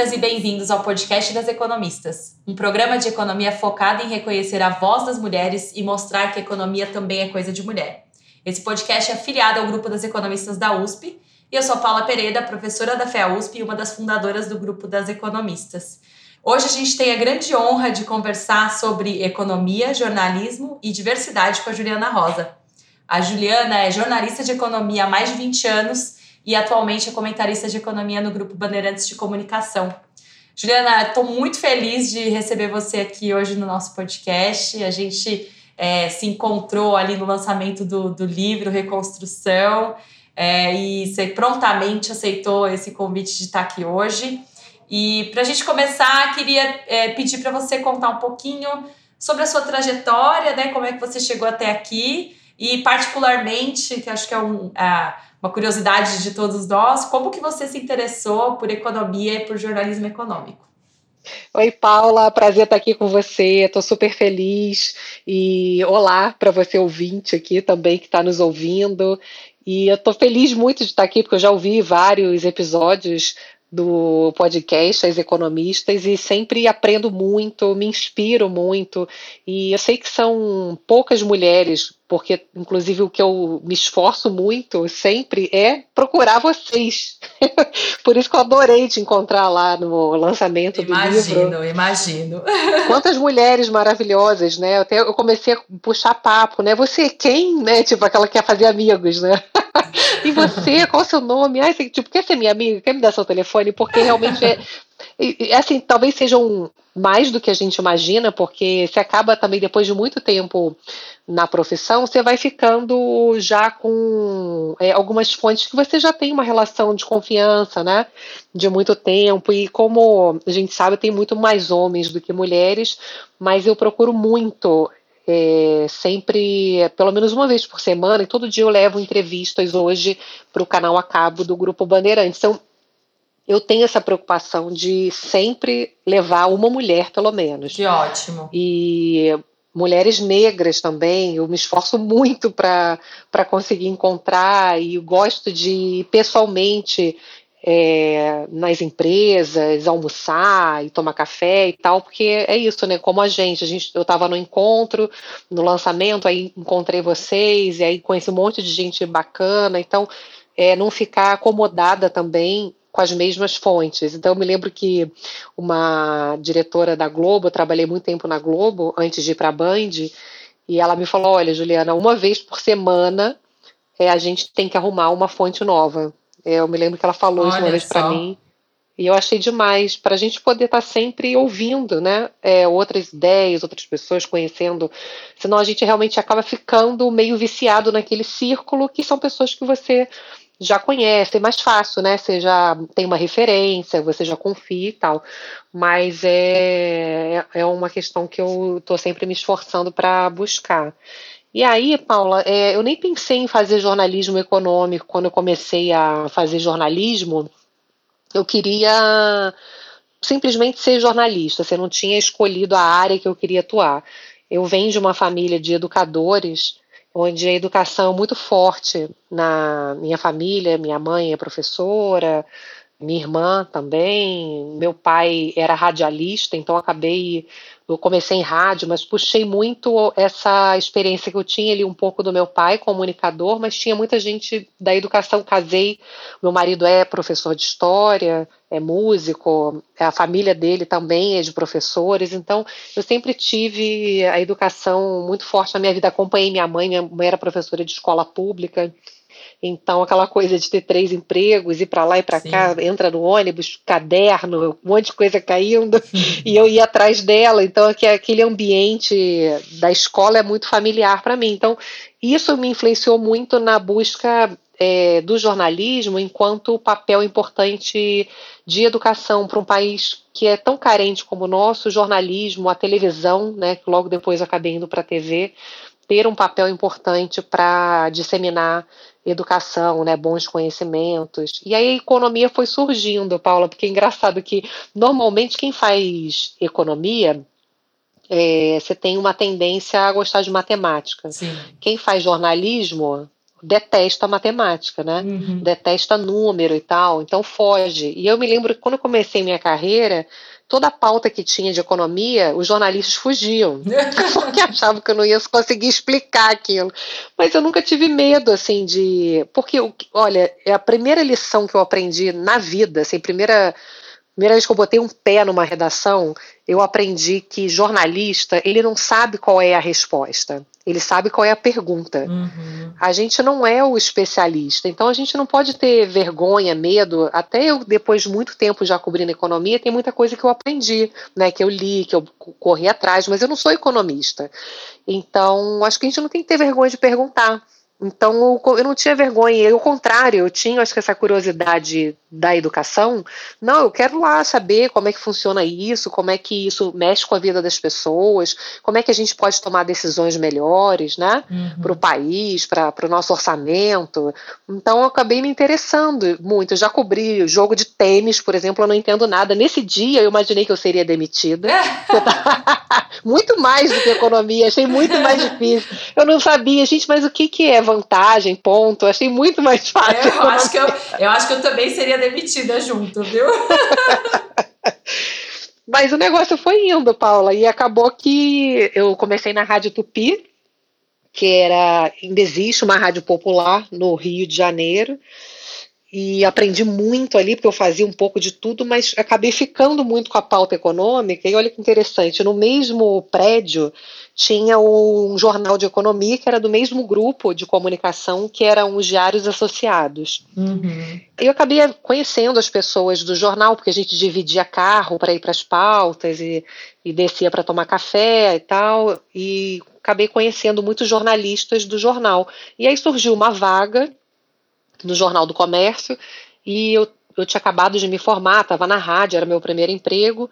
Bem-vindas e bem-vindos ao podcast das economistas, um programa de economia focado em reconhecer a voz das mulheres e mostrar que economia também é coisa de mulher. Esse podcast é afiliado ao grupo das economistas da USP e eu sou Paula Pereira, professora da FEA USP e uma das fundadoras do grupo das economistas. Hoje a gente tem a grande honra de conversar sobre economia, jornalismo e diversidade com a Juliana Rosa. A Juliana é jornalista de economia há mais de 20 anos e atualmente é comentarista de economia no Grupo Bandeirantes de Comunicação. Juliana, estou muito feliz de receber você aqui hoje no nosso podcast. A gente é, se encontrou ali no lançamento do, do livro Reconstrução é, e você prontamente aceitou esse convite de estar aqui hoje. E para a gente começar, queria é, pedir para você contar um pouquinho sobre a sua trajetória, né? Como é que você chegou até aqui e particularmente, que acho que é um, uma curiosidade de todos nós, como que você se interessou por economia e por jornalismo econômico? Oi, Paula, prazer estar aqui com você. Estou super feliz. E olá para você ouvinte aqui também que está nos ouvindo. E eu estou feliz muito de estar aqui, porque eu já ouvi vários episódios do podcast As Economistas e sempre aprendo muito, me inspiro muito. E eu sei que são poucas mulheres porque inclusive o que eu me esforço muito sempre é procurar vocês. Por isso que eu adorei te encontrar lá no lançamento imagino, do livro. Imagino, imagino. Quantas mulheres maravilhosas, né? Até eu comecei a puxar papo, né? Você é quem, né? Tipo aquela que quer fazer amigos, né? e você, qual o seu nome? Ai, tipo, quer ser minha amiga? Quer me dar seu telefone? Porque realmente é, e, assim, talvez sejam mais do que a gente imagina, porque você acaba também, depois de muito tempo na profissão, você vai ficando já com é, algumas fontes que você já tem uma relação de confiança, né? De muito tempo. E como a gente sabe, tem muito mais homens do que mulheres, mas eu procuro muito é, sempre, pelo menos uma vez por semana, e todo dia eu levo entrevistas hoje para o canal a cabo do Grupo Bandeirantes. Então, eu tenho essa preocupação de sempre levar uma mulher, pelo menos. Que ótimo. E mulheres negras também, eu me esforço muito para conseguir encontrar e gosto de ir pessoalmente é, nas empresas, almoçar e tomar café e tal, porque é isso, né? Como a gente, a gente eu estava no encontro, no lançamento, aí encontrei vocês, e aí conheci um monte de gente bacana, então é, não ficar acomodada também com as mesmas fontes. Então, eu me lembro que uma diretora da Globo, eu trabalhei muito tempo na Globo, antes de ir para a Band, e ela me falou: olha, Juliana, uma vez por semana é, a gente tem que arrumar uma fonte nova. É, eu me lembro que ela falou isso uma vez para mim. E eu achei demais, para a gente poder estar tá sempre ouvindo, né? É, outras ideias, outras pessoas conhecendo. Senão a gente realmente acaba ficando meio viciado naquele círculo que são pessoas que você já conhece, é mais fácil, né? Você já tem uma referência, você já confia e tal. Mas é, é uma questão que eu estou sempre me esforçando para buscar. E aí, Paula, é, eu nem pensei em fazer jornalismo econômico quando eu comecei a fazer jornalismo. Eu queria simplesmente ser jornalista, você não tinha escolhido a área que eu queria atuar. Eu venho de uma família de educadores onde a educação é muito forte na minha família, minha mãe é professora, minha irmã também, meu pai era radialista, então acabei eu comecei em rádio, mas puxei muito essa experiência que eu tinha ali um pouco do meu pai, comunicador, mas tinha muita gente da educação. Casei, meu marido é professor de história, é músico, a família dele também é de professores, então eu sempre tive a educação muito forte na minha vida. Acompanhei minha mãe, minha mãe era professora de escola pública. Então, aquela coisa de ter três empregos, ir para lá e para cá, entra no ônibus, caderno, um monte de coisa caindo, e eu ia atrás dela. Então, aquele ambiente da escola é muito familiar para mim. Então, isso me influenciou muito na busca é, do jornalismo enquanto papel importante de educação para um país que é tão carente como o nosso, o jornalismo, a televisão, né, que logo depois acabei indo para a TV, ter um papel importante para disseminar educação, né, bons conhecimentos. E aí a economia foi surgindo, Paula, porque é engraçado que normalmente quem faz economia é, você tem uma tendência a gostar de matemática. Sim. Quem faz jornalismo detesta matemática, né? Uhum. Detesta número e tal, então foge. E eu me lembro que quando eu comecei minha carreira, toda a pauta que tinha de economia, os jornalistas fugiam, porque achavam que eu não ia conseguir explicar aquilo. Mas eu nunca tive medo, assim, de. Porque, olha, é a primeira lição que eu aprendi na vida, assim, primeira primeira vez que eu botei um pé numa redação, eu aprendi que jornalista, ele não sabe qual é a resposta, ele sabe qual é a pergunta. Uhum. A gente não é o especialista, então a gente não pode ter vergonha, medo. Até eu, depois de muito tempo já cobrindo economia, tem muita coisa que eu aprendi, né, que eu li, que eu corri atrás, mas eu não sou economista. Então, acho que a gente não tem que ter vergonha de perguntar. Então eu não tinha vergonha, ao contrário, eu tinha acho que essa curiosidade da educação. Não, eu quero lá saber como é que funciona isso, como é que isso mexe com a vida das pessoas, como é que a gente pode tomar decisões melhores, né, uhum. para o país, para o nosso orçamento. Então eu acabei me interessando muito. Eu já cobri jogo de tênis, por exemplo, eu não entendo nada. Nesse dia eu imaginei que eu seria demitida. muito mais do que economia, achei muito mais difícil. Eu não sabia, gente, mas o que, que é vantagem, ponto. Achei muito mais fácil. Eu acho, que eu, eu acho que eu também seria demitida junto, viu? Mas o negócio foi indo, Paula, e acabou que eu comecei na Rádio Tupi, que era ainda existe uma rádio popular no Rio de Janeiro e aprendi muito ali, porque eu fazia um pouco de tudo, mas acabei ficando muito com a pauta econômica. E olha que interessante, no mesmo prédio tinha um jornal de economia que era do mesmo grupo de comunicação, que eram os Diários Associados. Uhum. Eu acabei conhecendo as pessoas do jornal, porque a gente dividia carro para ir para as pautas e, e descia para tomar café e tal, e acabei conhecendo muitos jornalistas do jornal. E aí surgiu uma vaga no Jornal do Comércio e eu, eu tinha acabado de me formar, estava na rádio, era meu primeiro emprego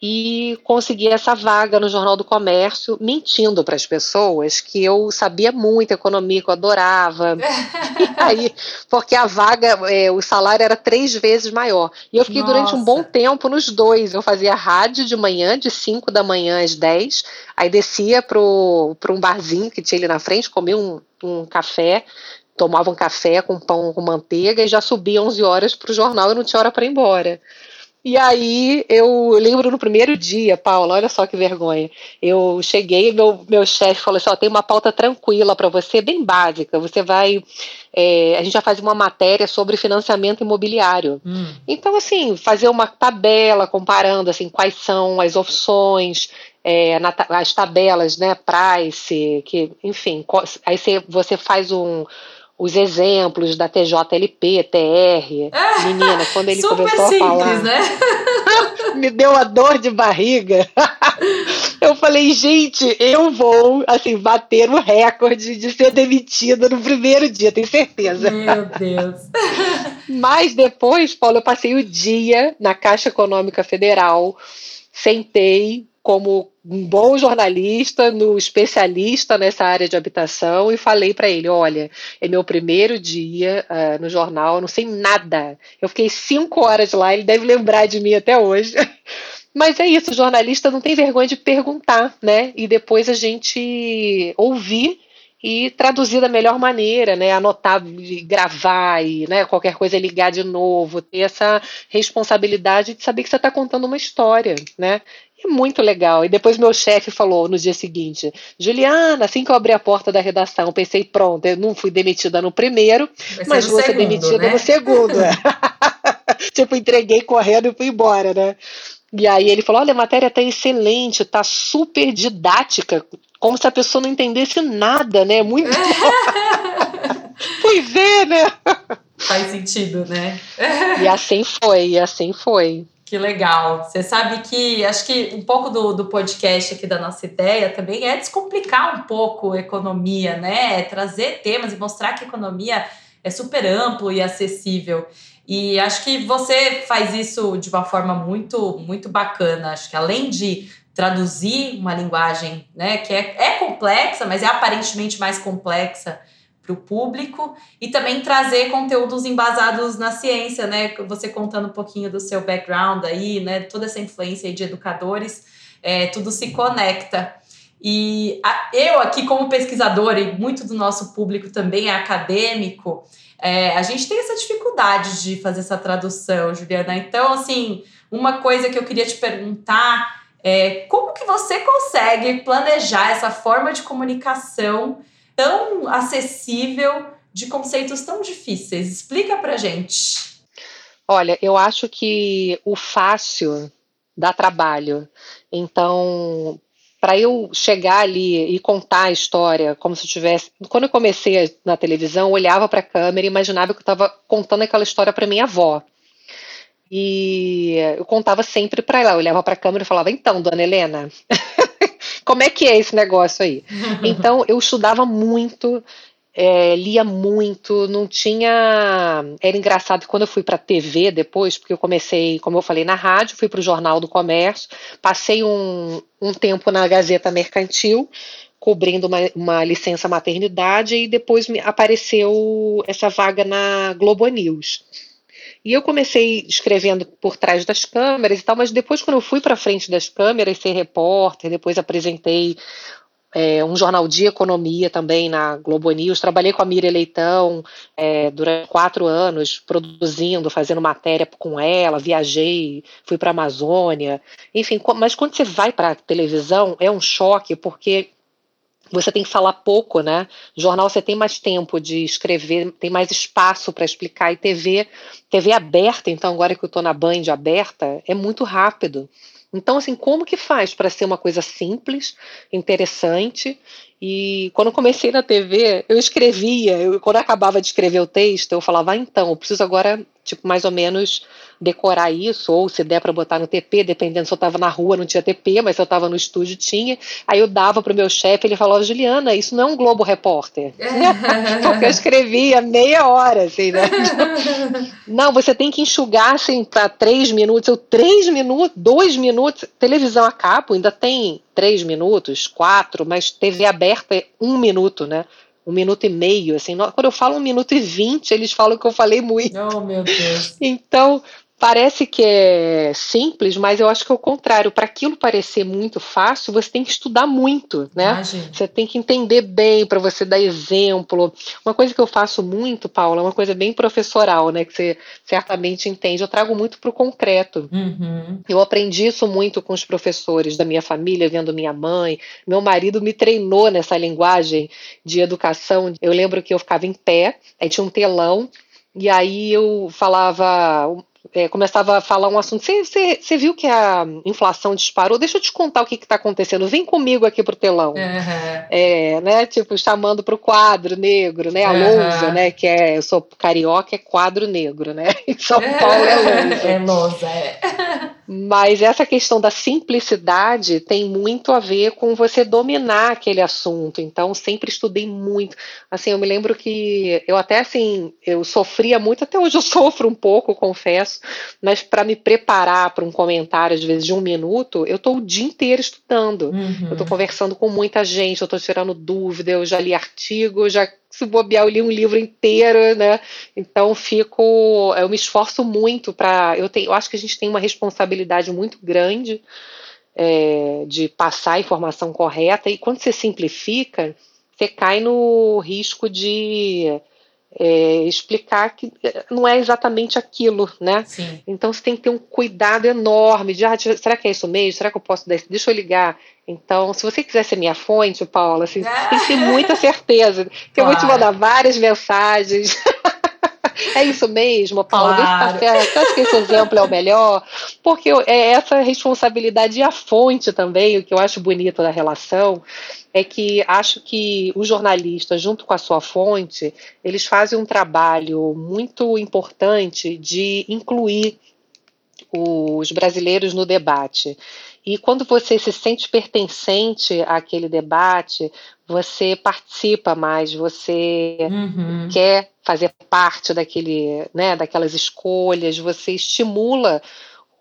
e consegui essa vaga no Jornal do Comércio, mentindo para as pessoas que eu sabia muito economia, que eu adorava. aí, porque a vaga, é, o salário era três vezes maior. E eu fiquei Nossa. durante um bom tempo nos dois. Eu fazia rádio de manhã, de 5 da manhã às 10, aí descia para um barzinho que tinha ali na frente, comia um, um café, tomavam café com pão com manteiga e já subia 11 horas para o jornal e não tinha hora para ir embora. E aí eu lembro no primeiro dia, Paula, olha só que vergonha. Eu cheguei, meu, meu chefe falou assim: ó, tem uma pauta tranquila para você, bem básica. Você vai. É, a gente vai fazer uma matéria sobre financiamento imobiliário. Hum. Então, assim, fazer uma tabela comparando assim, quais são as opções, é, na, as tabelas, né, price, que, enfim, aí você faz um os exemplos da TJLP, TR. É, Menina, quando ele começou simples, a falar. Né? me deu uma dor de barriga. eu falei, gente, eu vou assim bater o recorde de ser demitida no primeiro dia, tenho certeza. Meu Deus. Mas depois, Paulo, eu passei o dia na Caixa Econômica Federal, sentei como um bom jornalista, no especialista nessa área de habitação e falei para ele, olha, é meu primeiro dia uh, no jornal, não sei nada. Eu fiquei cinco horas lá, ele deve lembrar de mim até hoje. Mas é isso, jornalista não tem vergonha de perguntar, né? E depois a gente ouvir e traduzir da melhor maneira, né? Anotar, gravar e né, qualquer coisa ligar de novo, ter essa responsabilidade de saber que você está contando uma história, né? É muito legal. E depois meu chefe falou no dia seguinte: Juliana, assim que eu abri a porta da redação, pensei, pronto, eu não fui demitida no primeiro, mas vou ser demitida né? no segundo. tipo, entreguei correndo e fui embora, né? E aí ele falou: olha, a matéria tá excelente, tá super didática, como se a pessoa não entendesse nada, né? Muito. Fui ver, né? Faz sentido, né? e assim foi, e assim foi. Que legal. Você sabe que acho que um pouco do, do podcast aqui da nossa ideia também é descomplicar um pouco a economia, né? É trazer temas e mostrar que a economia é super amplo e acessível. E acho que você faz isso de uma forma muito, muito bacana. Acho que além de traduzir uma linguagem né, que é, é complexa, mas é aparentemente mais complexa para o público e também trazer conteúdos embasados na ciência, né? Você contando um pouquinho do seu background aí, né? Toda essa influência de educadores, é, tudo se conecta. E a, eu aqui como pesquisadora e muito do nosso público também é acadêmico, é, a gente tem essa dificuldade de fazer essa tradução, Juliana. Então, assim, uma coisa que eu queria te perguntar é como que você consegue planejar essa forma de comunicação tão acessível de conceitos tão difíceis? Explica pra gente. Olha, eu acho que o fácil dá trabalho. Então, para eu chegar ali e contar a história como se eu tivesse. Quando eu comecei na televisão, eu olhava para a câmera e imaginava que eu estava contando aquela história para minha avó. E eu contava sempre para ela, eu olhava para a câmera e falava: "Então, dona Helena, como é que é esse negócio aí?". Então, eu estudava muito, é, lia muito, não tinha. Era engraçado quando eu fui para a TV depois, porque eu comecei, como eu falei, na rádio, fui para o Jornal do Comércio, passei um, um tempo na Gazeta Mercantil, cobrindo uma, uma licença maternidade, e depois me apareceu essa vaga na Globo News. E eu comecei escrevendo por trás das câmeras e tal, mas depois, quando eu fui para frente das câmeras, ser repórter, depois apresentei é, um jornal de economia também na Globo News. Trabalhei com a Miriam Leitão é, durante quatro anos, produzindo, fazendo matéria com ela. Viajei, fui para a Amazônia. Enfim, mas quando você vai para a televisão, é um choque, porque você tem que falar pouco, né? Jornal você tem mais tempo de escrever, tem mais espaço para explicar. E TV, TV aberta, então agora que eu estou na Band aberta, é muito rápido. Então, assim, como que faz para ser uma coisa simples, interessante? E quando comecei na TV, eu escrevia, eu, quando eu acabava de escrever o texto, eu falava, ah, então, eu preciso agora, tipo, mais ou menos decorar isso, ou se der para botar no TP, dependendo se eu estava na rua, não tinha TP, mas se eu estava no estúdio, tinha. Aí eu dava para o meu chefe, ele falava, Juliana, isso não é um Globo Repórter. Porque eu escrevia meia hora, assim, né? não, você tem que enxugar, assim, para três minutos. Eu, três minutos, dois minutos, televisão a cabo, ainda tem três minutos, quatro, mas TV aberta é um minuto, né? Um minuto e meio, assim, quando eu falo um minuto e vinte, eles falam que eu falei muito. Oh, meu Deus. Então, Parece que é simples, mas eu acho que é o contrário. Para aquilo parecer muito fácil, você tem que estudar muito, né? Imagina. Você tem que entender bem para você dar exemplo. Uma coisa que eu faço muito, Paula, é uma coisa bem professoral, né? Que você certamente entende. Eu trago muito para o concreto. Uhum. Eu aprendi isso muito com os professores da minha família, vendo minha mãe. Meu marido me treinou nessa linguagem de educação. Eu lembro que eu ficava em pé, aí tinha um telão e aí eu falava é, começava a falar um assunto. Você viu que a inflação disparou? Deixa eu te contar o que está acontecendo. Vem comigo aqui pro telão. Uhum. É, né? Tipo, chamando pro quadro negro, né? A uhum. lousa, né? Que é, eu sou carioca, é quadro negro, né? Em São Paulo é lousa. É lousa, é. Mas essa questão da simplicidade tem muito a ver com você dominar aquele assunto. Então, sempre estudei muito. Assim, eu me lembro que eu até assim, eu sofria muito, até hoje eu sofro um pouco, confesso, mas para me preparar para um comentário, às vezes de um minuto, eu estou o dia inteiro estudando. Uhum. Eu estou conversando com muita gente, eu estou tirando dúvida, eu já li artigo, já se bobear, eu li um livro inteiro, né? Então fico, eu me esforço muito para, eu tenho, eu acho que a gente tem uma responsabilidade muito grande é, de passar a informação correta e quando você simplifica, você cai no risco de é, explicar que não é exatamente aquilo, né? Sim. Então você tem que ter um cuidado enorme de, ah, será que é isso mesmo? Será que eu posso dar Deixa eu ligar. Então, se você quiser ser minha fonte, Paula, assim, é. tem que ter muita certeza. Que claro. eu vou te mandar várias mensagens. é isso mesmo, Paula, claro. vê se tá certo. acho que esse exemplo é o melhor? Porque é essa responsabilidade e a fonte também, o que eu acho bonito da relação, é que acho que o jornalista, junto com a sua fonte, eles fazem um trabalho muito importante de incluir os brasileiros no debate. E quando você se sente pertencente àquele debate, você participa mais, você uhum. quer fazer parte daquele, né, daquelas escolhas, você estimula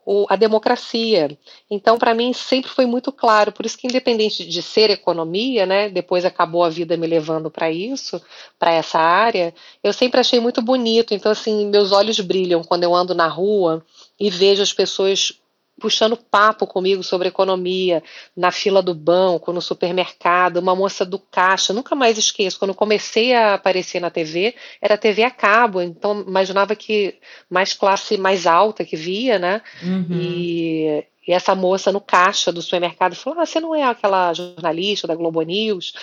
o, a democracia. Então, para mim, sempre foi muito claro. Por isso que, independente de ser economia, né, depois acabou a vida me levando para isso, para essa área, eu sempre achei muito bonito. Então, assim, meus olhos brilham quando eu ando na rua e vejo as pessoas puxando papo comigo sobre economia, na fila do banco, no supermercado, uma moça do caixa, nunca mais esqueço, quando comecei a aparecer na TV, era TV a cabo, então imaginava que mais classe mais alta que via, né? Uhum. E e essa moça no caixa do supermercado falou: Ah, você não é aquela jornalista da Globo News?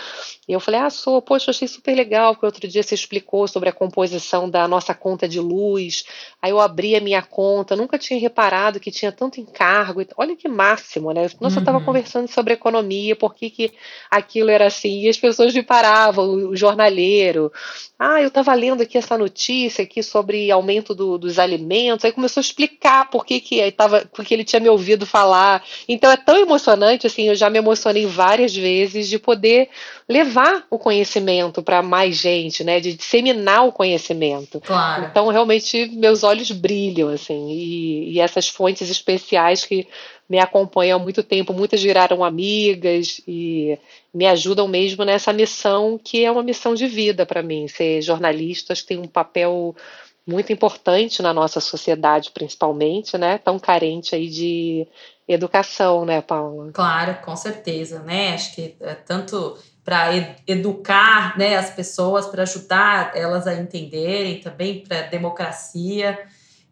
E eu falei: Ah, sou. Poxa, achei super legal, porque outro dia você explicou sobre a composição da nossa conta de luz. Aí eu abri a minha conta, nunca tinha reparado que tinha tanto encargo. Olha que máximo, né? Nossa, uhum. eu estava conversando sobre economia, por que, que aquilo era assim? E as pessoas me paravam, o jornaleiro. Ah, eu estava lendo aqui essa notícia aqui sobre aumento do, dos alimentos. Aí começou a explicar por que, que, tava, porque ele tinha me ouvido falar. Então é tão emocionante, assim, eu já me emocionei várias vezes de poder levar o conhecimento para mais gente, né? De disseminar o conhecimento. Claro. Então, realmente, meus olhos brilham, assim, e, e essas fontes especiais que me acompanham há muito tempo, muitas viraram amigas e me ajudam mesmo nessa missão que é uma missão de vida para mim. Ser jornalista acho que tem um papel muito importante na nossa sociedade, principalmente, né? Tão carente aí de educação, né, Paula? Claro, com certeza, né? Acho que é tanto para educar né, as pessoas, para ajudar elas a entenderem também para democracia.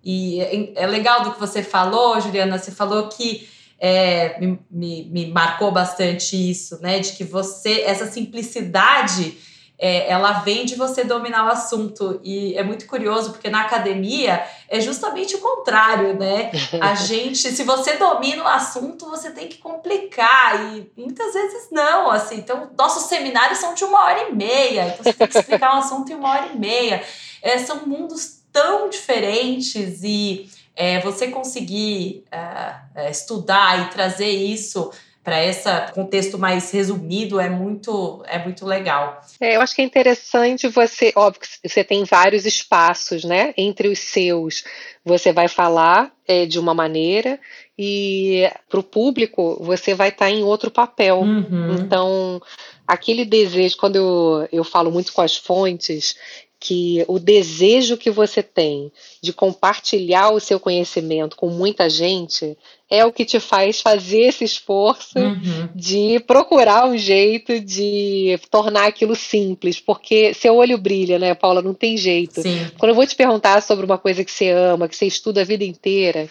E é, é legal do que você falou, Juliana. Você falou que é, me, me, me marcou bastante isso, né? De que você, essa simplicidade é, ela vem de você dominar o assunto. E é muito curioso, porque na academia é justamente o contrário, né? A gente, se você domina o assunto, você tem que complicar. E muitas vezes não, assim. Então, nossos seminários são de uma hora e meia. Então, você tem que explicar um assunto em uma hora e meia. É, são mundos tão diferentes e é, você conseguir é, é estudar e trazer isso para esse contexto mais resumido é muito é muito legal. É, eu acho que é interessante você, óbvio que você tem vários espaços, né? Entre os seus, você vai falar é, de uma maneira e para o público você vai estar tá em outro papel. Uhum. Então, aquele desejo, quando eu, eu falo muito com as fontes, que o desejo que você tem de compartilhar o seu conhecimento com muita gente é o que te faz fazer esse esforço uhum. de procurar um jeito de tornar aquilo simples, porque seu olho brilha, né, Paula? Não tem jeito. Sim. Quando eu vou te perguntar sobre uma coisa que você ama, que você estuda a vida inteira,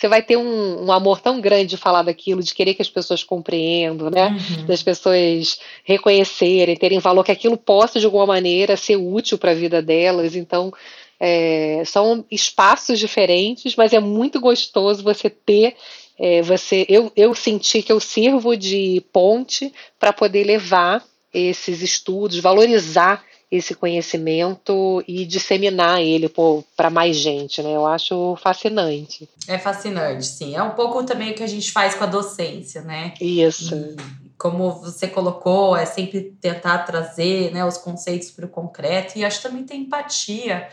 você vai ter um, um, amor tão grande de falar daquilo, de querer que as pessoas compreendam, né? Uhum. Das pessoas reconhecerem, terem valor, que aquilo possa de alguma maneira ser útil para a vida delas. Então, é, são espaços diferentes, mas é muito gostoso você ter. É, você, eu, eu senti que eu sirvo de ponte para poder levar esses estudos, valorizar esse conhecimento e disseminar ele para mais gente, né? Eu acho fascinante. É fascinante, sim. É um pouco também o que a gente faz com a docência, né? Isso. E, como você colocou, é sempre tentar trazer né, os conceitos para o concreto e acho que também tem empatia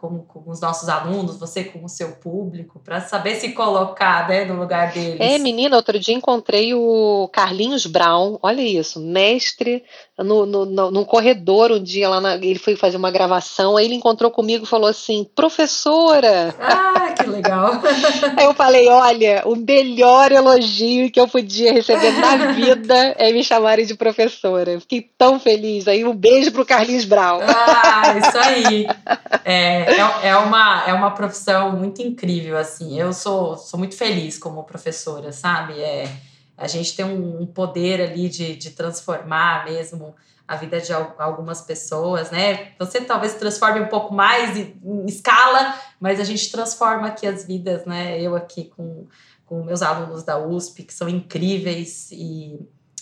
com, com, os nossos alunos, você com o seu público, para saber se colocar né, no lugar deles. É, menina, outro dia encontrei o Carlinhos Brown, olha isso, mestre no, no, no, num corredor um dia lá, na, ele foi fazer uma gravação, aí ele encontrou comigo e falou assim, professora! Ah, que legal! aí eu falei, olha, o melhor elogio que eu podia receber na vida é me chamarem de professora. fiquei tão feliz. Aí um beijo pro Carlinhos Brown. Ah, isso aí! É, é, é, uma, é uma profissão muito incrível, assim. Eu sou, sou muito feliz como professora, sabe? É, a gente tem um, poder ali de, de transformar mesmo a vida de algumas pessoas, né? Você talvez transforme um pouco mais em escala, mas a gente transforma aqui as vidas, né? Eu aqui com, com meus alunos da USP, que são incríveis e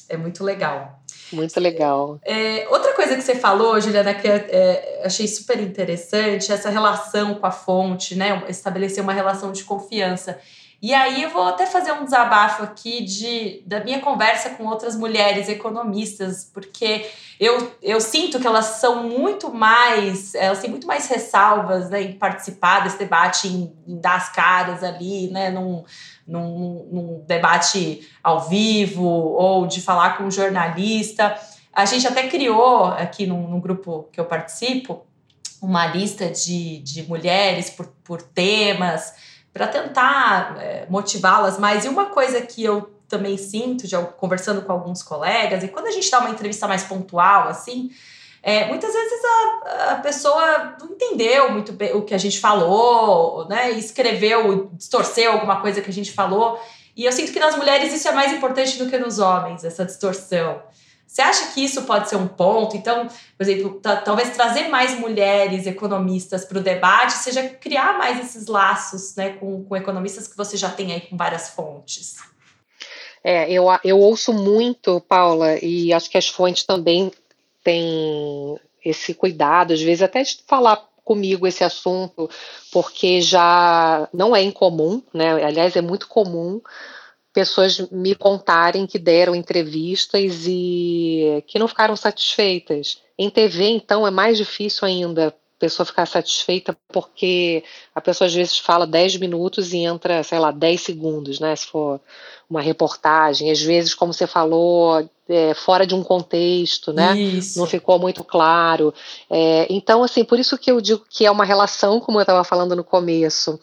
é muito legal. Muito legal. É, outra coisa que você falou, Juliana, que eu é, achei super interessante, essa relação com a fonte, né? Estabelecer uma relação de confiança. E aí eu vou até fazer um desabafo aqui de, da minha conversa com outras mulheres economistas, porque eu, eu sinto que elas são muito mais, elas têm muito mais ressalvas né, em participar desse debate, em, em dar as caras ali, né, num, num, num debate ao vivo ou de falar com um jornalista. A gente até criou aqui no, no grupo que eu participo uma lista de, de mulheres por, por temas para tentar é, motivá-las mais. E uma coisa que eu também sinto, de, conversando com alguns colegas, e quando a gente dá uma entrevista mais pontual, assim, é, muitas vezes a, a, pessoa não entendeu muito bem o que a gente falou, né? Escreveu, distorceu alguma coisa que a gente falou. E eu sinto que nas mulheres isso é mais importante do que nos homens, essa distorção. Você acha que isso pode ser um ponto? Então, por exemplo, talvez trazer mais mulheres economistas para o debate seja criar mais esses laços né, com, com economistas que você já tem aí com várias fontes. É, eu, eu ouço muito, Paula, e acho que as fontes também têm esse cuidado, às vezes até de falar comigo esse assunto, porque já não é incomum, né? Aliás, é muito comum pessoas me contarem que deram entrevistas e que não ficaram satisfeitas. Em TV, então, é mais difícil ainda a pessoa ficar satisfeita porque a pessoa às vezes fala 10 minutos e entra, sei lá, 10 segundos, né? Se for uma reportagem, às vezes, como você falou, é, fora de um contexto, né? Isso. Não ficou muito claro. É, então, assim, por isso que eu digo que é uma relação, como eu estava falando no começo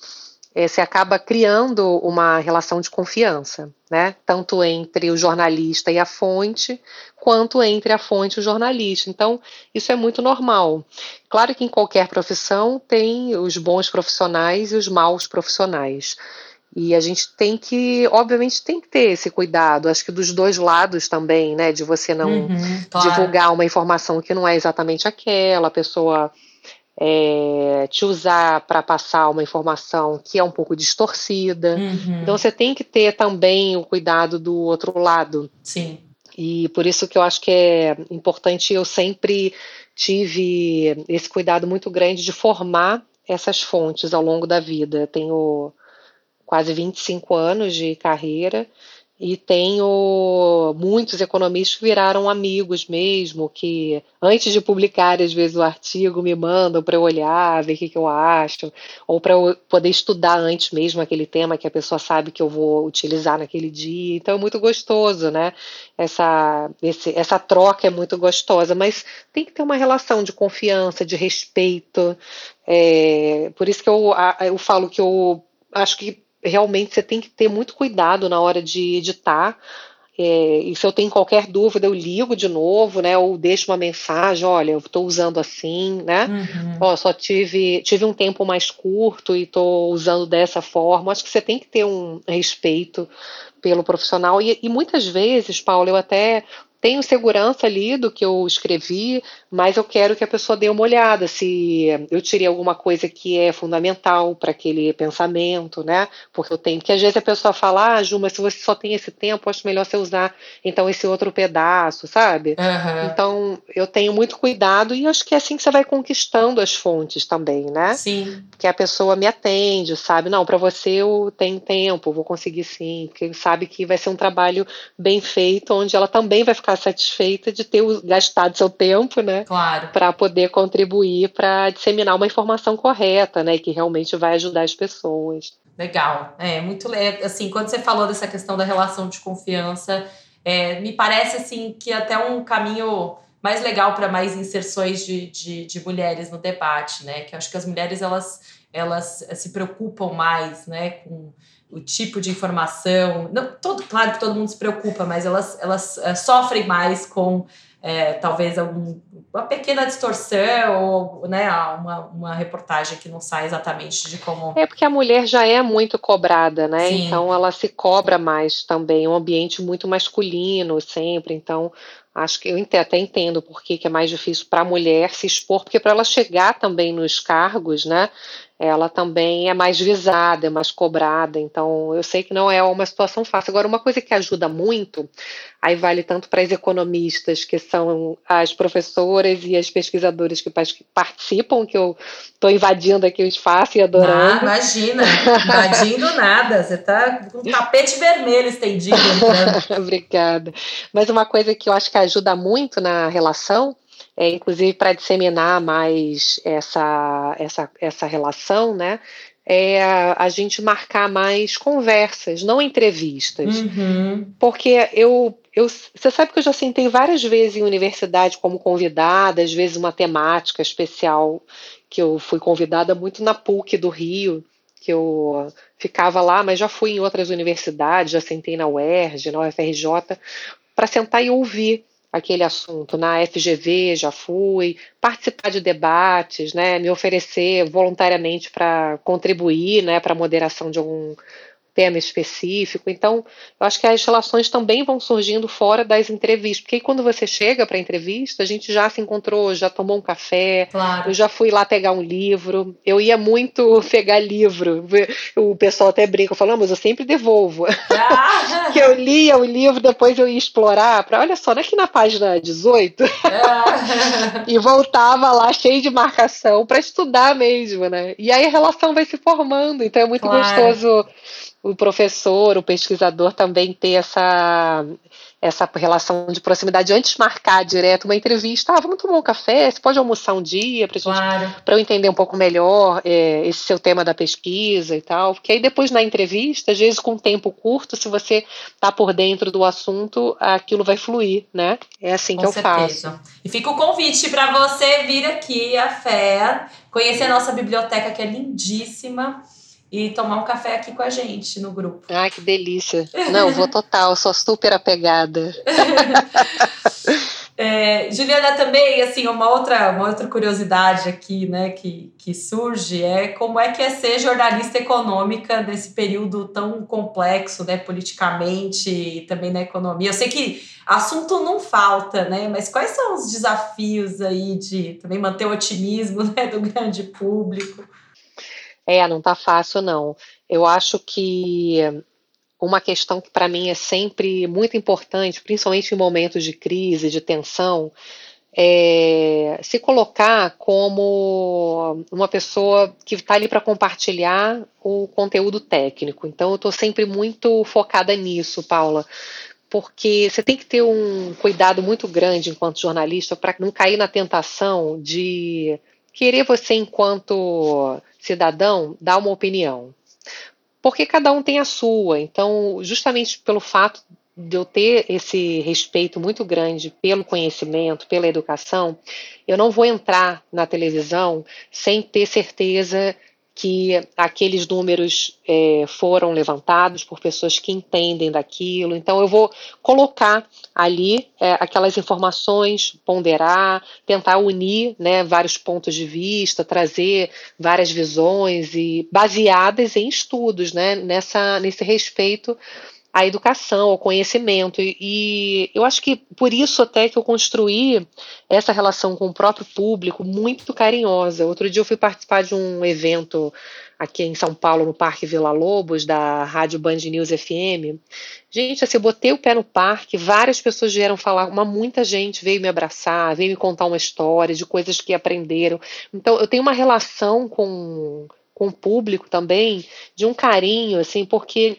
é, você acaba criando uma relação de confiança, né? Tanto entre o jornalista e a fonte, quanto entre a fonte e o jornalista. Então, isso é muito normal. Claro que em qualquer profissão tem os bons profissionais e os maus profissionais. E a gente tem que, obviamente, tem que ter esse cuidado, acho que dos dois lados também, né? De você não uhum, claro. divulgar uma informação que não é exatamente aquela, a pessoa é, te usar para passar uma informação que é um pouco distorcida. Uhum. Então você tem que ter também o cuidado do outro lado. Sim. E por isso que eu acho que é importante, eu sempre tive esse cuidado muito grande de formar essas fontes ao longo da vida. tenho quase 25 anos de carreira e tenho muitos economistas que viraram amigos mesmo, que antes de publicar, às vezes, o artigo, me mandam para eu olhar, ver o que, que eu acho, ou para eu poder estudar antes mesmo aquele tema que a pessoa sabe que eu vou utilizar naquele dia. Então é muito gostoso, né? Essa, esse, essa troca é muito gostosa, mas tem que ter uma relação de confiança, de respeito. É, por isso que eu, eu falo que eu acho que realmente você tem que ter muito cuidado na hora de editar. É, e se eu tenho qualquer dúvida, eu ligo de novo, né? Ou deixo uma mensagem, olha, eu estou usando assim, né? Uhum. Ó, só tive, tive um tempo mais curto e estou usando dessa forma. Acho que você tem que ter um respeito pelo profissional. E, e muitas vezes, Paulo, eu até tenho segurança ali do que eu escrevi, mas eu quero que a pessoa dê uma olhada se eu tirei alguma coisa que é fundamental para aquele pensamento, né? Porque eu tenho, porque às vezes a pessoa fala, ah, Ju, mas se você só tem esse tempo, acho melhor você usar então esse outro pedaço, sabe? Uhum. Então eu tenho muito cuidado e acho que é assim que você vai conquistando as fontes também, né? Sim. Que a pessoa me atende, sabe? Não, para você eu tenho tempo, vou conseguir sim, porque sabe que vai ser um trabalho bem feito, onde ela também vai ficar satisfeita de ter gastado seu tempo, né? Claro. Para poder contribuir para disseminar uma informação correta, né? Que realmente vai ajudar as pessoas. Legal. É muito assim, quando você falou dessa questão da relação de confiança, é, me parece assim que até um caminho mais legal para mais inserções de, de, de, mulheres no debate, né? Que acho que as mulheres elas, elas se preocupam mais, né, com o tipo de informação. Não, todo, claro que todo mundo se preocupa, mas elas, elas é, sofrem mais com é, talvez algum, uma pequena distorção ou né, uma, uma reportagem que não sai exatamente de como. É porque a mulher já é muito cobrada, né? Sim. Então ela se cobra mais também, é um ambiente muito masculino sempre. Então acho que eu até entendo por que é mais difícil para a mulher se expor, porque para ela chegar também nos cargos, né? Ela também é mais visada, é mais cobrada. Então, eu sei que não é uma situação fácil. Agora, uma coisa que ajuda muito, aí vale tanto para as economistas, que são as professoras e as pesquisadoras que participam, que eu estou invadindo aqui o espaço e adorando. Ah, imagina, invadindo nada. Você está com um tapete vermelho estendido. Obrigada. Mas uma coisa que eu acho que ajuda muito na relação é, inclusive para disseminar mais essa, essa, essa relação, né? É a, a gente marcar mais conversas, não entrevistas. Uhum. Porque eu, eu. Você sabe que eu já sentei várias vezes em universidade como convidada, às vezes uma temática especial que eu fui convidada muito na PUC do Rio que eu ficava lá, mas já fui em outras universidades, já sentei na UERJ, na UFRJ, para sentar e ouvir aquele assunto. Na FGV já fui, participar de debates, né, me oferecer voluntariamente para contribuir né, para a moderação de algum tema específico. Então, eu acho que as relações também vão surgindo fora das entrevistas, porque quando você chega para a entrevista, a gente já se encontrou, já tomou um café, claro. eu já fui lá pegar um livro, eu ia muito pegar livro, o pessoal até brinca, falando, mas eu sempre devolvo, ah. que eu lia o livro, depois eu ia explorar, para olha só, não é aqui na página 18, ah. e voltava lá cheio de marcação para estudar mesmo, né? E aí a relação vai se formando, então é muito claro. gostoso o professor, o pesquisador também ter essa, essa relação de proximidade antes de marcar direto uma entrevista. Ah, vamos tomar um café, você pode almoçar um dia para claro. eu entender um pouco melhor é, esse seu tema da pesquisa e tal. Porque aí depois na entrevista, às vezes com tempo curto, se você está por dentro do assunto, aquilo vai fluir, né? É assim com que eu certeza. faço. E fica o convite para você vir aqui a fé, conhecer a nossa biblioteca que é lindíssima e tomar um café aqui com a gente no grupo. Ai, que delícia. Não, vou total, sou super apegada. é, Juliana, também, assim, uma outra, uma outra curiosidade aqui, né, que, que surge é como é que é ser jornalista econômica nesse período tão complexo, né, politicamente e também na economia. Eu sei que assunto não falta, né, mas quais são os desafios aí de também manter o otimismo, né, do grande público? É, não tá fácil, não. Eu acho que uma questão que para mim é sempre muito importante, principalmente em momentos de crise, de tensão, é se colocar como uma pessoa que está ali para compartilhar o conteúdo técnico. Então, eu estou sempre muito focada nisso, Paula porque você tem que ter um cuidado muito grande enquanto jornalista para não cair na tentação de querer você, enquanto cidadão, dar uma opinião. Porque cada um tem a sua. Então, justamente pelo fato de eu ter esse respeito muito grande pelo conhecimento, pela educação, eu não vou entrar na televisão sem ter certeza que aqueles números é, foram levantados por pessoas que entendem daquilo. Então, eu vou colocar ali é, aquelas informações, ponderar, tentar unir né, vários pontos de vista, trazer várias visões e baseadas em estudos, né, nessa, nesse respeito à educação, ao conhecimento. E, e, eu acho que por isso até que eu construí essa relação com o próprio público muito carinhosa. Outro dia eu fui participar de um evento aqui em São Paulo, no Parque Vila Lobos, da Rádio Band News FM. Gente, assim, eu botei o pé no parque, várias pessoas vieram falar, uma muita gente veio me abraçar, veio me contar uma história de coisas que aprenderam. Então, eu tenho uma relação com, com o público também, de um carinho, assim, porque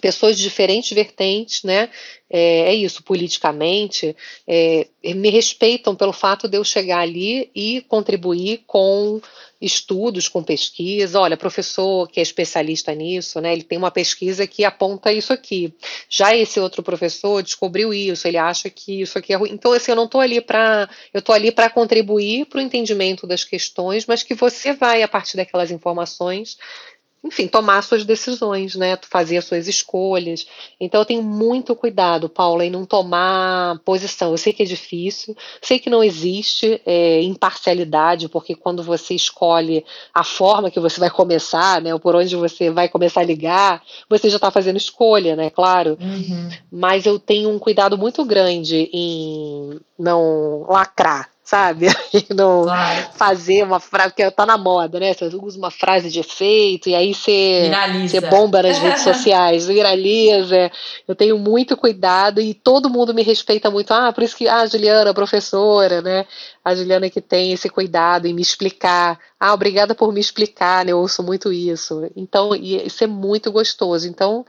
pessoas de diferentes vertentes, né? É, é isso, politicamente, é, me respeitam pelo fato de eu chegar ali e contribuir com estudos, com pesquisa. Olha, professor que é especialista nisso, né? Ele tem uma pesquisa que aponta isso aqui. Já esse outro professor descobriu isso, ele acha que isso aqui é ruim. Então, assim, eu não estou ali para. Eu estou ali para contribuir para o entendimento das questões, mas que você vai, a partir daquelas informações, enfim, tomar suas decisões, né? Fazer as suas escolhas. Então eu tenho muito cuidado, Paula, em não tomar posição. Eu sei que é difícil, sei que não existe é, imparcialidade, porque quando você escolhe a forma que você vai começar, né? Ou por onde você vai começar a ligar, você já está fazendo escolha, né? Claro. Uhum. Mas eu tenho um cuidado muito grande em não lacrar sabe? E não claro. fazer uma frase, porque tá na moda, né? Você usa uma frase de efeito e aí você, você bomba nas redes sociais, viraliza. Eu tenho muito cuidado e todo mundo me respeita muito. Ah, por isso que ah, a Juliana, professora, né? A Juliana que tem esse cuidado em me explicar. Ah, obrigada por me explicar, né? Eu ouço muito isso. Então, isso é muito gostoso. Então,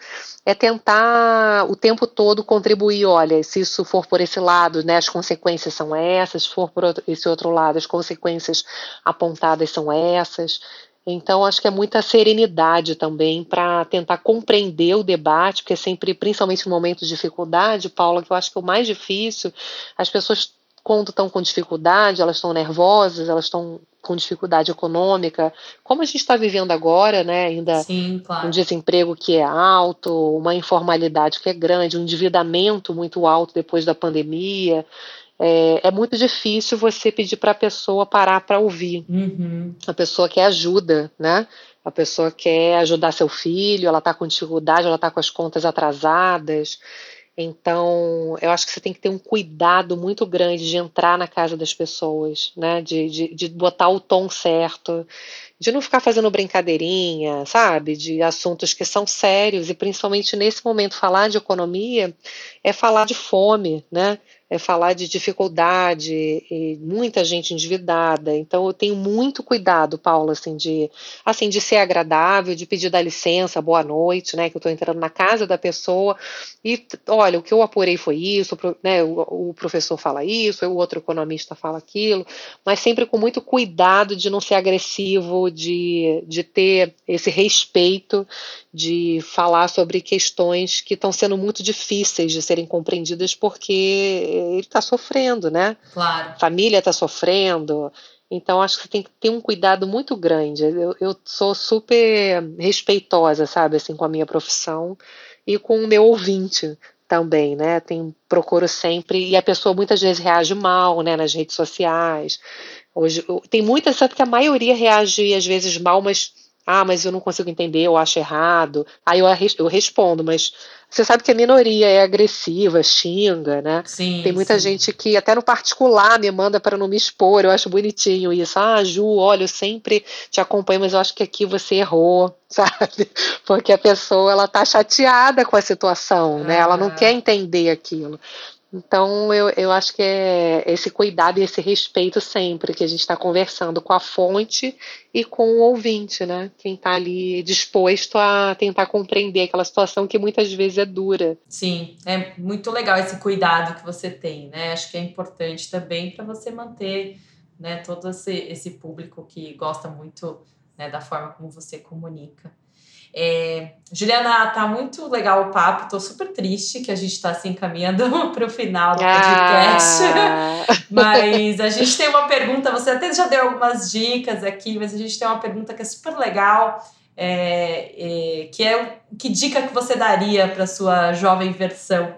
é tentar o tempo todo contribuir. Olha, se isso for por esse lado, né? As consequências são essas. Se for por esse outro lado, as consequências apontadas são essas. Então, acho que é muita serenidade também para tentar compreender o debate, porque é sempre, principalmente no momento de dificuldade, Paula, que eu acho que é o mais difícil, as pessoas quando estão com dificuldade, elas estão nervosas, elas estão com dificuldade econômica, como a gente está vivendo agora, né? Ainda Sim, claro. um desemprego que é alto, uma informalidade que é grande, um endividamento muito alto depois da pandemia. É, é muito difícil você pedir para a pessoa parar para ouvir. Uhum. A pessoa quer ajuda, né? A pessoa quer ajudar seu filho, ela está com dificuldade, ela está com as contas atrasadas. Então, eu acho que você tem que ter um cuidado muito grande de entrar na casa das pessoas, né? De, de, de botar o tom certo, de não ficar fazendo brincadeirinha, sabe? De assuntos que são sérios e principalmente nesse momento falar de economia é falar de fome, né? É falar de dificuldade e muita gente endividada. Então eu tenho muito cuidado, Paula, assim de assim de ser agradável, de pedir da licença, boa noite, né, que eu estou entrando na casa da pessoa e olha, o que eu apurei foi isso, né, o, o professor fala isso, o outro economista fala aquilo, mas sempre com muito cuidado de não ser agressivo, de, de ter esse respeito, de falar sobre questões que estão sendo muito difíceis de serem compreendidas porque ele está sofrendo, né? Claro. A família está sofrendo. Então, acho que você tem que ter um cuidado muito grande. Eu, eu sou super respeitosa, sabe, assim, com a minha profissão e com o meu ouvinte também, né? Tem, procuro sempre, e a pessoa muitas vezes reage mal, né, nas redes sociais. Hoje, tem muitas, sabe que a maioria reage às vezes mal, mas ah, mas eu não consigo entender, eu acho errado. Aí eu, eu respondo, mas você sabe que a minoria é agressiva, xinga, né? Sim, Tem muita sim. gente que até no particular me manda para não me expor. Eu acho bonitinho isso. Ah, Ju, olha, eu sempre te acompanho, mas eu acho que aqui você errou, sabe? Porque a pessoa ela tá chateada com a situação, né? Ela não Ah. quer entender aquilo. Então, eu, eu acho que é esse cuidado e esse respeito sempre que a gente está conversando com a fonte e com o ouvinte, né? Quem está ali disposto a tentar compreender aquela situação que muitas vezes é dura. Sim, é muito legal esse cuidado que você tem, né? Acho que é importante também para você manter, né, todo esse, esse público que gosta muito né, da forma como você comunica. É, Juliana, tá muito legal o papo. Tô super triste que a gente está se encaminhando para o final do podcast. Ah, Mas a gente tem uma pergunta, você até já deu algumas dicas aqui, mas a gente tem uma pergunta que é super legal, é, é, que é que dica que você daria para sua jovem versão?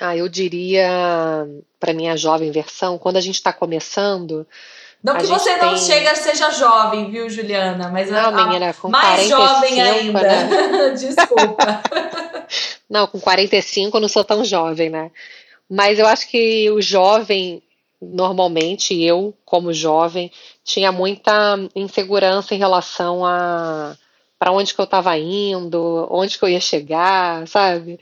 ah, eu diria para minha jovem versão, quando a gente está começando, Não A que você não tem- chega seja jovem, viu, Juliana? Mas não, a- menina, com mais 45, jovem ainda. né? Desculpa. Não, com 45 eu não sou tão jovem, né? Mas eu acho que o jovem, normalmente, eu, como jovem, tinha muita insegurança em relação a para onde que eu estava indo, onde que eu ia chegar, sabe?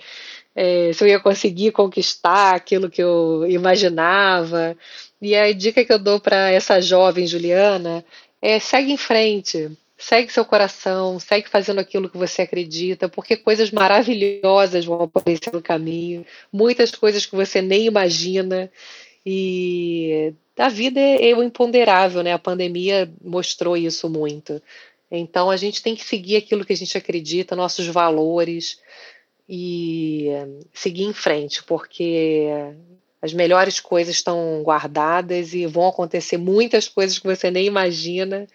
É, se eu ia conseguir conquistar aquilo que eu imaginava. E a dica que eu dou para essa jovem Juliana é segue em frente, segue seu coração, segue fazendo aquilo que você acredita, porque coisas maravilhosas vão aparecer no caminho, muitas coisas que você nem imagina. E a vida é o imponderável, né? A pandemia mostrou isso muito. Então a gente tem que seguir aquilo que a gente acredita, nossos valores e seguir em frente, porque as melhores coisas estão guardadas e vão acontecer muitas coisas que você nem imagina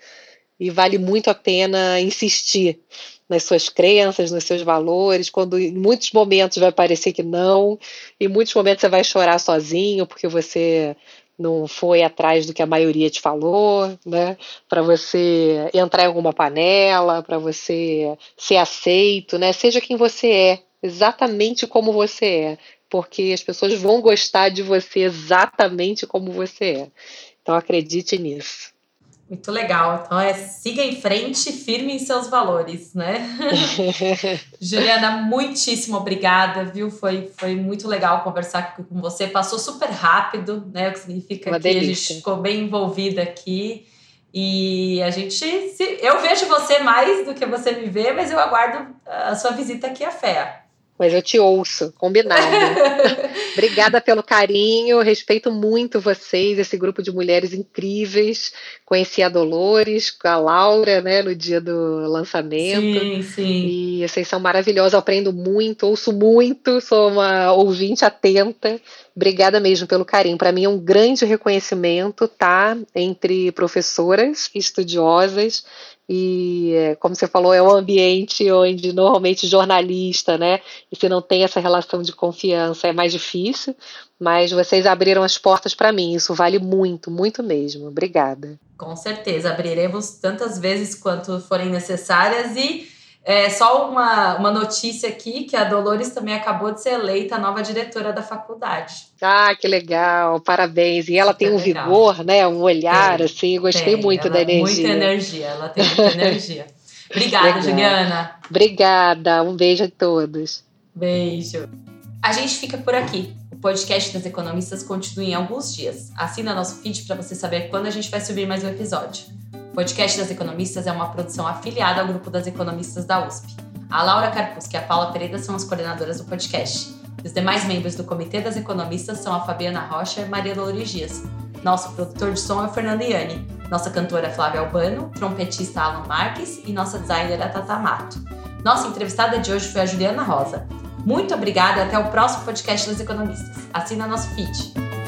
e vale muito a pena insistir nas suas crenças, nos seus valores, quando em muitos momentos vai parecer que não, em muitos momentos você vai chorar sozinho porque você não foi atrás do que a maioria te falou, né? Para você entrar em alguma panela, para você ser aceito, né? Seja quem você é, exatamente como você é, porque as pessoas vão gostar de você exatamente como você é. Então acredite nisso. Muito legal. Então é siga em frente, firme em seus valores, né? Juliana, muitíssimo obrigada, viu? Foi, foi muito legal conversar com você. Passou super rápido, né? O que significa Uma que a delícia. gente ficou bem envolvida aqui. E a gente. Se, eu vejo você mais do que você me vê, mas eu aguardo a sua visita aqui à FEA. Mas eu te ouço, combinado. Obrigada pelo carinho, respeito muito vocês, esse grupo de mulheres incríveis. Conheci a Dolores, a Laura, né, no dia do lançamento. Sim, sim. E vocês são maravilhosos, aprendo muito, ouço muito, sou uma ouvinte atenta. Obrigada mesmo pelo carinho. Para mim é um grande reconhecimento tá, entre professoras estudiosas e, como você falou, é um ambiente onde normalmente jornalista, né? E se não tem essa relação de confiança é mais difícil, mas vocês abriram as portas para mim. Isso vale muito, muito mesmo. Obrigada. Com certeza, abriremos tantas vezes quanto forem necessárias e é, só uma, uma notícia aqui, que a Dolores também acabou de ser eleita a nova diretora da faculdade. Ah, que legal, parabéns. E ela tem um legal. vigor, né? Um olhar, tem, assim, gostei tem, muito da é energia. Muita energia, ela tem muita energia. Obrigada, legal. Juliana. Obrigada, um beijo a todos. Beijo. A gente fica por aqui. O podcast das economistas continua em alguns dias. Assina nosso feed para você saber quando a gente vai subir mais um episódio. O podcast das economistas é uma produção afiliada ao grupo das economistas da USP. A Laura Carpus e a Paula Pereira são as coordenadoras do podcast. Os demais membros do Comitê das Economistas são a Fabiana Rocha e Maria Dolores Dias. Nosso produtor de som é o Fernando Iani. Nossa cantora é Flávia Albano, trompetista Alan Marques e nossa designer é Tata Mato. Nossa entrevistada de hoje foi a Juliana Rosa. Muito obrigada e até o próximo podcast das Economistas. Assina nosso feed.